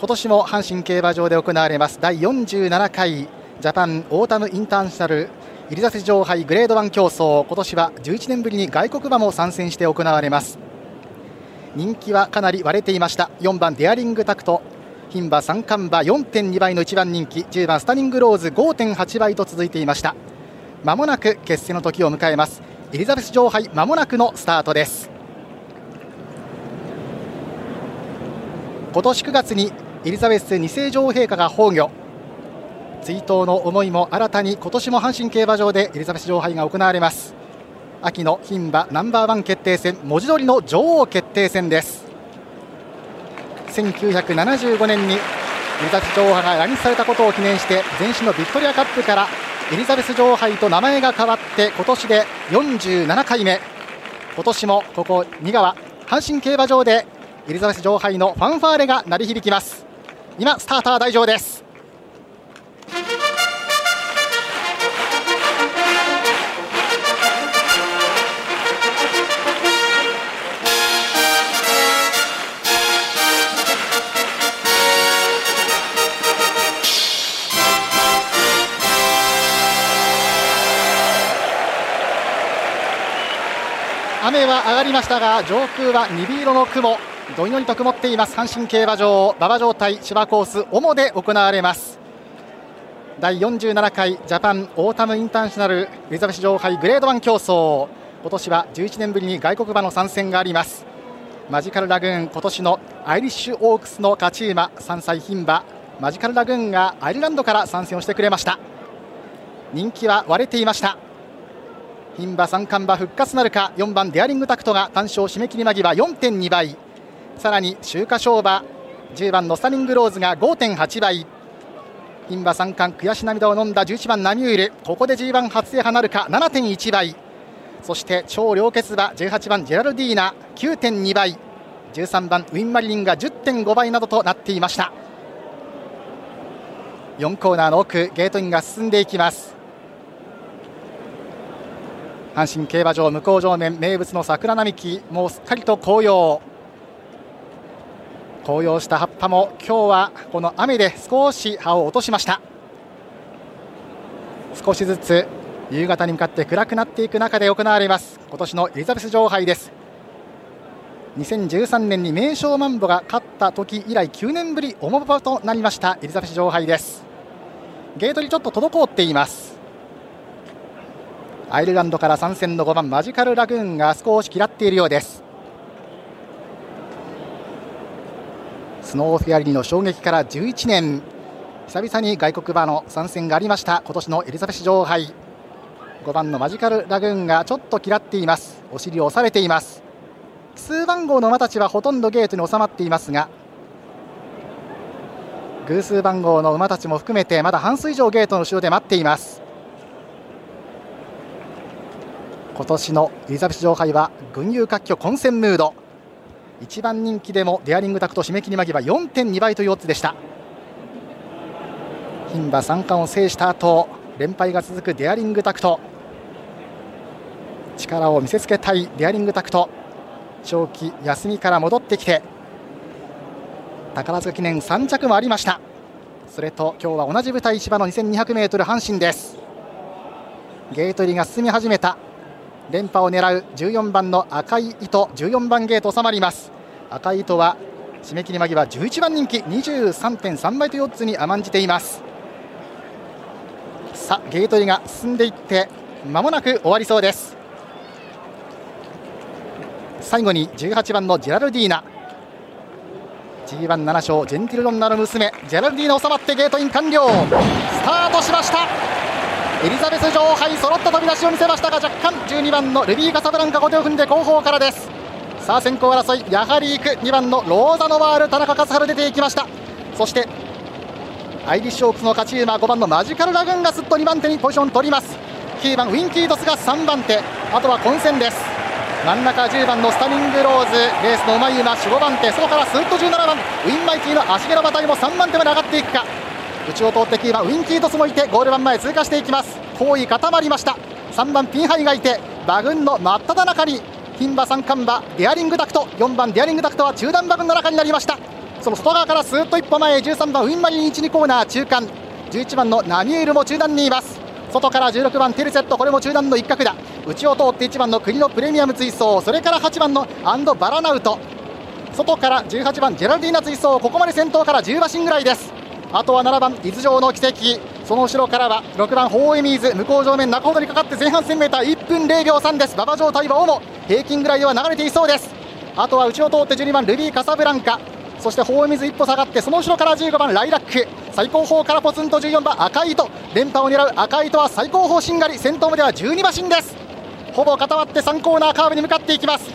今年も阪神競馬場で行われます。第47回ジャパンオータムインターナショナルエリザベス女王杯グレード1競争。今年は11年ぶりに外国馬も参戦して行われます。人気はかなり割れていました。4番デアリングタクト。牝馬三冠馬4.2倍の1番人気。10番スタニングローズ5.8倍と続いていました。まもなく決戦の時を迎えます。エリザベス女王杯まもなくのスタートです。今年9月にエリザベス2世女王陛下が崩御。追悼の思いも新たに今年も阪神競馬場でエリザベス女王杯が行われます。秋の牝馬ナンバーワン決定戦文字通りの女王決定戦です。1975年にエリザベス女王杯が来日されたことを記念して前身のビクトリアカップからエリザベス女王杯と名前が変わって今年で47回目。今年もここ仁川阪神競馬場でエリザベス女王杯のファンファーレが鳴り響きます。今スターター大場です。雨は上がりましたが上空は鈍色の雲。どんよりと曇っています。阪神競馬場馬場状態芝コースオモで行われます。第47回ジャパンオータムインターナショナルエリザベス女王杯グレード1競争。今年は11年ぶりに外国馬の参戦があります。マジカルラグーン今年のアイリッシュオークスの勝ち馬3歳牝馬。マジカルラグーンがアイルランドから参戦をしてくれました。人気は割れていました。牝馬三冠馬復活なるか4番デアリングタクトが単勝締め切り間際4.2倍。さらに秋華賞馬10番のスタニングローズが5.8倍。牝馬三冠悔し涙を飲んだ11番ナミュール。ここで G1 初制覇なるか7.1倍。そして超良血馬18番ジェラルディーナ9.2倍。13番ウィンマリリンが10.5倍などとなっていました。4コーナーの奥ゲートインが進んでいきます。阪神競馬場向正面名物の桜並木もうすっかりと紅葉。紅葉した葉っぱも今日はこの雨で少し葉を落としました。少しずつ夕方に向かって暗くなっていく中で行われます。今年のエリザベス女王杯です。2013年に名将マンボが勝った時以来9年ぶり重馬となりましたエリザベス女王杯です。ゲートにちょっと滞っています。アイルランドから参戦の5番マジカルラグーンが少し嫌っているようです。スノーフェアリーの衝撃から11年。久々に外国馬の参戦がありました。今年のエリザベス女王杯。5番のマジカルラグーンがちょっと嫌っています。お尻を押されています。数番号の馬たちはほとんどゲートに収まっていますが偶数番号の馬たちも含めてまだ半数以上ゲートの後ろで待っています。今年のエリザベス女王杯は群雄割拠混戦ムード。一番人気でもデアリングタクト締め切り間際4.2倍というオッズでした。牝馬三冠を制した後連敗が続くデアリングタクト。力を見せつけたいデアリングタクト。長期休みから戻ってきて宝塚記念3着もありました。それと今日は同じ舞台芝の 2200m 阪神です。ゲート入りが進み始めた。連覇を狙う14番の赤い糸14番ゲート収まります。赤い糸は締め切り間際11番人気23.3倍というオッズに甘んじています。さあゲート入りが進んでいってまもなく終わりそうです。最後に18番のジェラルディーナ。G17 勝ジェンティルロンナの娘ジェラルディーナ収まってゲートイン完了。スタートしました。エリザベス女王杯揃った飛び出しを見せましたが若干12番のルビー・カサブランカ後手を踏んで後方からです。さあ先行争いやはり行く。2番のローザノワール田中勝春出ていきました。そしてアイリッシュオークスの勝ち馬5番のマジカルラグーンがすっと2番手にポジション取ります。9番ウインキートスが3番手。あとは混戦です。真ん中10番のスタニングローズレースのうまい馬4、5番手。そこからスッと17番。ウインマイティーの芦毛の馬体も3番手まで上がっていくか。内を通って9番ウインキートスもいてゴール板前通過していきます。包囲固まりました。3番ピンハイがいて馬群の真っ只中に牝馬三冠馬デアリングタクト。4番デアリングタクトは中団馬群の中になりました。その外側からスーッと一歩前13番ウインマリリン1、2コーナー中間。11番のナミエルも中段にいます。外から16番テルセットこれも中段の一角だ。内を通って1番の国のプレミアム追走。それから8番のアンド・バラナウト。外から18番ジェラルディーナ追走。ここまで先頭から10馬身ぐらいです。あとは7番伊豆城の奇跡。その後ろからは6番ホーエミーズ。向こう上面中ほどにかかって前半 1000m1 分0秒3です。馬場状態は主。平均ぐらいでは流れていそうです。あとは内を通って12番ルビーカサブランカ。そしてホー水一歩下がってその後ろから15番ライラック。最高峰からポツンと14番赤い糸連覇を狙う赤い糸は最高峰しんがり。先頭までは12馬身です。ほぼ固まって3コーナーカーブに向かっていきます。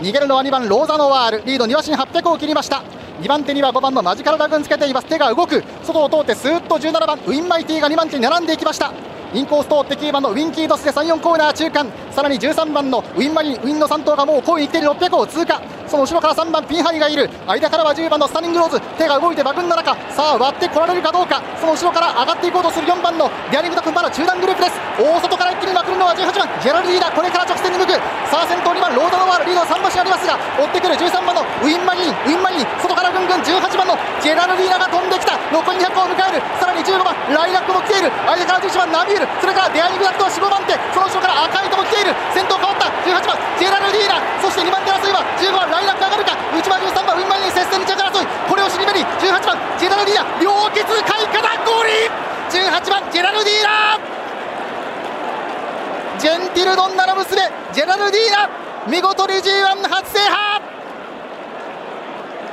逃げるのは2番ローザノワール。リード2馬身800を切りました。2番手には5番のマジカルラグーンつけています。手が動く。外を通ってスーッと17番ウィンマイティが2番手に並んでいきました。インコース通って9番のウィンキードスで34コーナー中間。さらに13番のウィンマリンウィンの3頭がもう後位に来ている600を通過。その後ろから3番ピンハイがいる。間からは10番のスタニングローズ。手が動いて馬群の中。さあ割ってこられるかどうか。その後ろから上がっていこうとする4番のデアリングタクトまだ中団グループです。大外から一気にまくるのは18番。ジェラルディーナこれから直線に向く。さあ先頭2番ローザノワールリードは3馬身ありますが追ってくる13番のウインマリリンウィンマリリン。外からぐんぐん18番のジェラルディーナが飛んできた。残り200をも来ている。間から11番ナミュール。それからデアリングタクトは4番手。その後ろからアカイイトも来ている。先頭変わった。18番ジェラルディーナそして2番手争いは15番ライラック上がるか。内番13番ウインマリリン接戦2着争い。これを尻目に18番ジェラルディーナ良血開花だゴーリ18番ジェラルディーナジェンティルドンナの娘ジェラルディーナ見事に G1 初制覇。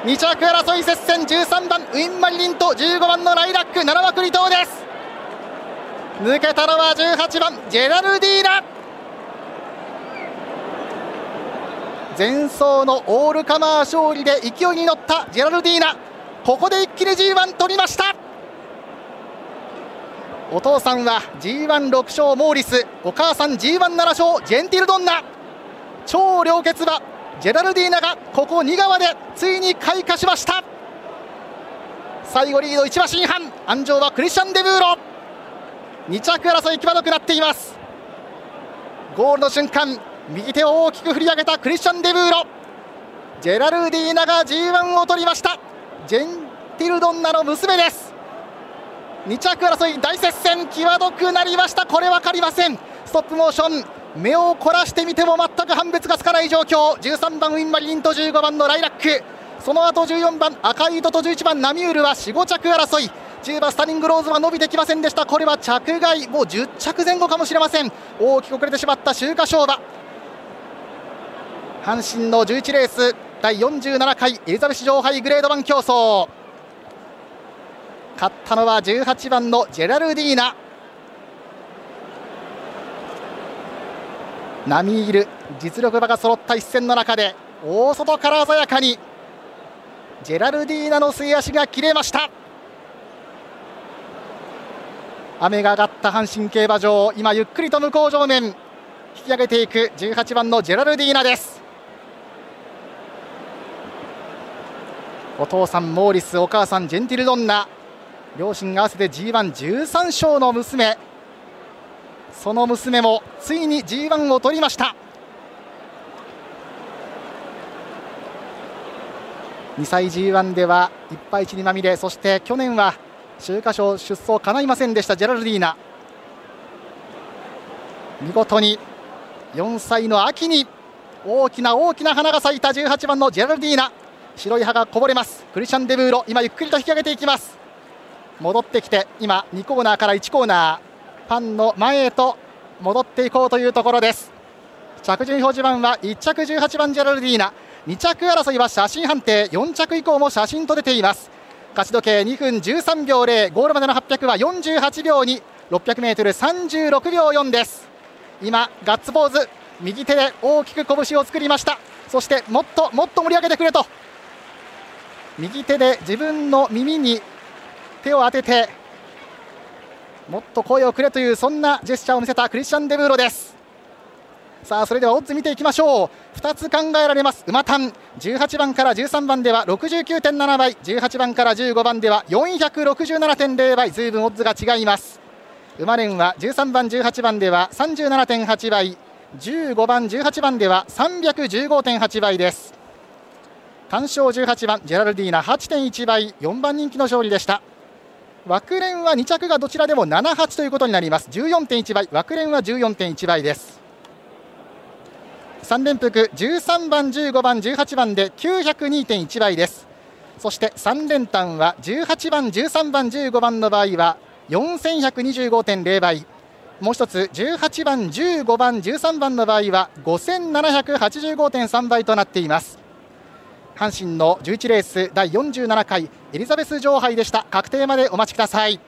2着争い接戦。13番ウィンマリリンと15番のライラック。7枠離島です。抜けたのは18番ジェラルディーナ前走のオールカマー勝利で勢いに乗ったジェラルディーナここで一気に G1 取りました。お父さんは G16 勝モーリス。お母さん G17 勝ジェンティルドンナ。超良血馬ジェラルディーナがここ2側でついに開花しました。最後リード1馬身半安城はクリスチャン・デブーロ。2着争い際どくなっています。ゴールの瞬間右手を大きく振り上げたクリスチャン・デブーロ。ジェラルディーナが G1 を取りました。ジェンティルドンナの娘です。2着争い大接戦際どくなりました。これ分かりません。ストップモーション目を凝らしてみても全く判別がつかない状況。13番ウィンマリンと15番のライラック。その後14番赤い糸と11番ナミュールは45着争い。10番スタニングローズは伸びてきませんでした。これは着外もう10着前後かもしれません。大きく遅れてしまった秋華賞馬。阪神の11レース第47回エリザベス女王杯グレード1競争。勝ったのは18番のジェラルディーナ。並みいる実力馬が揃った一戦の中で大外から鮮やかにジェラルディーナの末足が切れました。雨が上がった阪神競馬場今ゆっくりと向こう上面引き上げていく18番のジェラルディーナです。お父さんモーリスお母さんジェンティルドンナ。両親合わせて G113 勝の娘。その娘もついに G1 を取りました。2歳 G1 ではいっぱい血にまみれ。そして去年は秋華賞出走かないませんでしたジェラルディーナ。見事に4歳の秋に大きな大きな花が咲いた18番のジェラルディーナ。白い歯がこぼれます。クリスチャン・デブーロ今ゆっくりと引き上げていきます。戻ってきて今2コーナーから1コーナーファンの前へと戻っていこうというところです。着順表示板は1着18番ジェラルディーナ。2着争いは写真判定。4着以降も写真と出ています。勝ち時計2分13秒0ゴールまでの800は48秒2 600m36 秒4です。今ガッツポーズ右手で大きく拳を作りました。そしてもっともっと盛り上げてくれと。右手で自分の耳に手を当ててもっと声をくれというそんなジェスチャーを見せたクリスチャン・デブーロです。さあそれではオッズ見ていきましょう。2つ考えられます。馬単。18番から13番では69.7倍。18番から15番では467.0倍。ずいぶんオッズが違います。馬連は13番18番では37.8倍。15番18番では315.8倍です。単勝18番ジェラルディーナ。8.1倍。4番人気の勝利でした。枠連は2着がどちらでも78ということになります。14.1倍。枠連は14.1倍です。3連複13番15番18番で902.1倍です。そして3連単は18番13番15番の場合は4125.0倍。もう一つ18番15番13番の場合は5785.3倍となっています。阪神の11レース第47回エリザベス女王杯でした。確定までお待ちください。